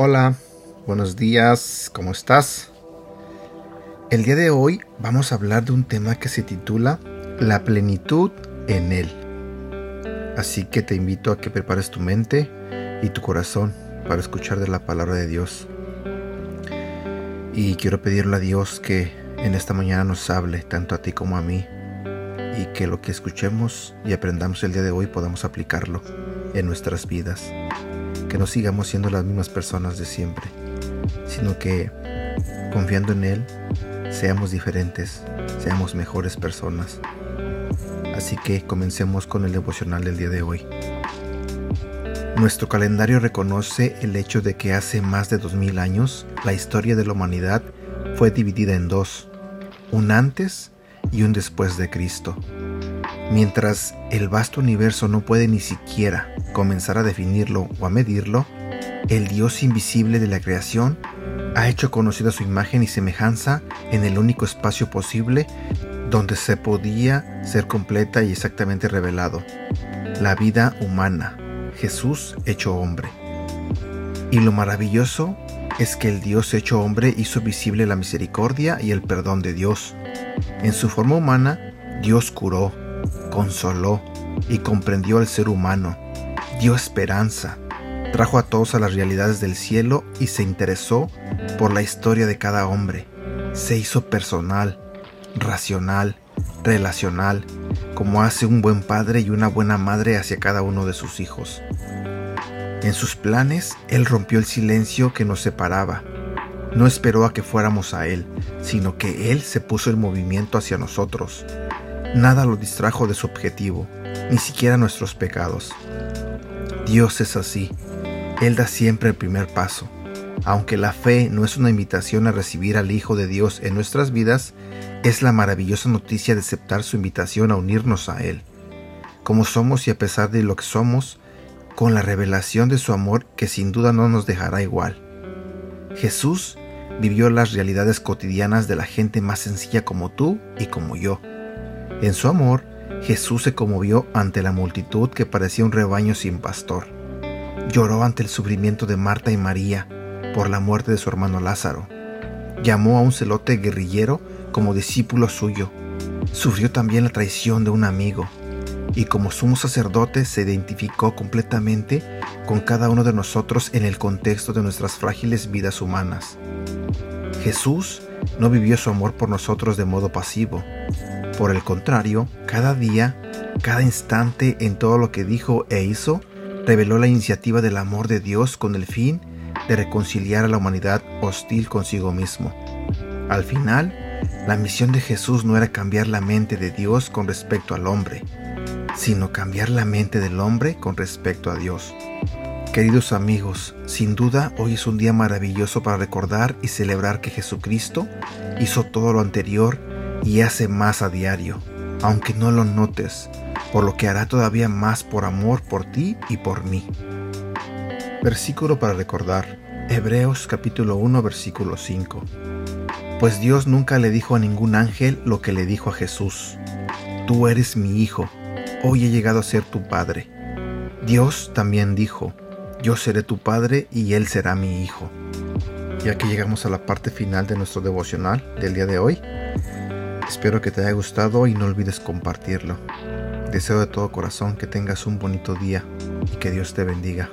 Hola, buenos días, ¿cómo estás? El día de hoy vamos a hablar de un tema que se titula La plenitud en Él. Así que te invito a que prepares tu mente y tu corazón para escuchar de la palabra de Dios. Y quiero pedirle a Dios que en esta mañana nos hable tanto a ti como a mí y que lo que escuchemos y aprendamos el día de hoy podamos aplicarlo en nuestras vidas que no sigamos siendo las mismas personas de siempre, sino que confiando en Él, seamos diferentes, seamos mejores personas. Así que comencemos con el devocional del día de hoy. Nuestro calendario reconoce el hecho de que hace más de 2000 años la historia de la humanidad fue dividida en dos, un antes y un después de Cristo. Mientras el vasto universo no puede ni siquiera comenzar a definirlo o a medirlo, el Dios invisible de la creación ha hecho conocida su imagen y semejanza en el único espacio posible donde se podía ser completa y exactamente revelado, la vida humana, Jesús hecho hombre. Y lo maravilloso es que el Dios hecho hombre hizo visible la misericordia y el perdón de Dios. En su forma humana, Dios curó, consoló y comprendió al ser humano, dio esperanza, trajo a todos a las realidades del cielo y se interesó por la historia de cada hombre. Se hizo personal, racional, relacional, como hace un buen padre y una buena madre hacia cada uno de sus hijos. En sus planes, Él rompió el silencio que nos separaba. No esperó a que fuéramos a Él, sino que Él se puso en movimiento hacia nosotros. Nada lo distrajo de su objetivo, ni siquiera nuestros pecados. Dios es así. Él da siempre el primer paso. Aunque la fe no es una invitación a recibir al Hijo de Dios en nuestras vidas, es la maravillosa noticia de aceptar su invitación a unirnos a Él. Como somos y a pesar de lo que somos, con la revelación de su amor que sin duda no nos dejará igual. Jesús vivió las realidades cotidianas de la gente más sencilla como tú y como yo. En su amor, Jesús se conmovió ante la multitud que parecía un rebaño sin pastor. Lloró ante el sufrimiento de Marta y María por la muerte de su hermano Lázaro. Llamó a un celote guerrillero como discípulo suyo. Sufrió también la traición de un amigo. Y como sumo sacerdote se identificó completamente con cada uno de nosotros en el contexto de nuestras frágiles vidas humanas. Jesús no vivió su amor por nosotros de modo pasivo, por el contrario, cada día, cada instante en todo lo que dijo e hizo, reveló la iniciativa del amor de Dios con el fin de reconciliar a la humanidad hostil consigo mismo. Al final, la misión de Jesús no era cambiar la mente de Dios con respecto al hombre, sino cambiar la mente del hombre con respecto a Dios. Queridos amigos, sin duda hoy es un día maravilloso para recordar y celebrar que Jesucristo hizo todo lo anterior y hace más a diario, aunque no lo notes, por lo que hará todavía más por amor por ti y por mí. Versículo para recordar, Hebreos capítulo 1 versículo 5. Pues Dios nunca le dijo a ningún ángel lo que le dijo a Jesús. Tú eres mi hijo, hoy he llegado a ser tu padre. Dios también dijo, yo seré tu padre y él será mi hijo. Ya que llegamos a la parte final de nuestro devocional del día de hoy, Espero que te haya gustado y no olvides compartirlo. Deseo de todo corazón que tengas un bonito día y que Dios te bendiga.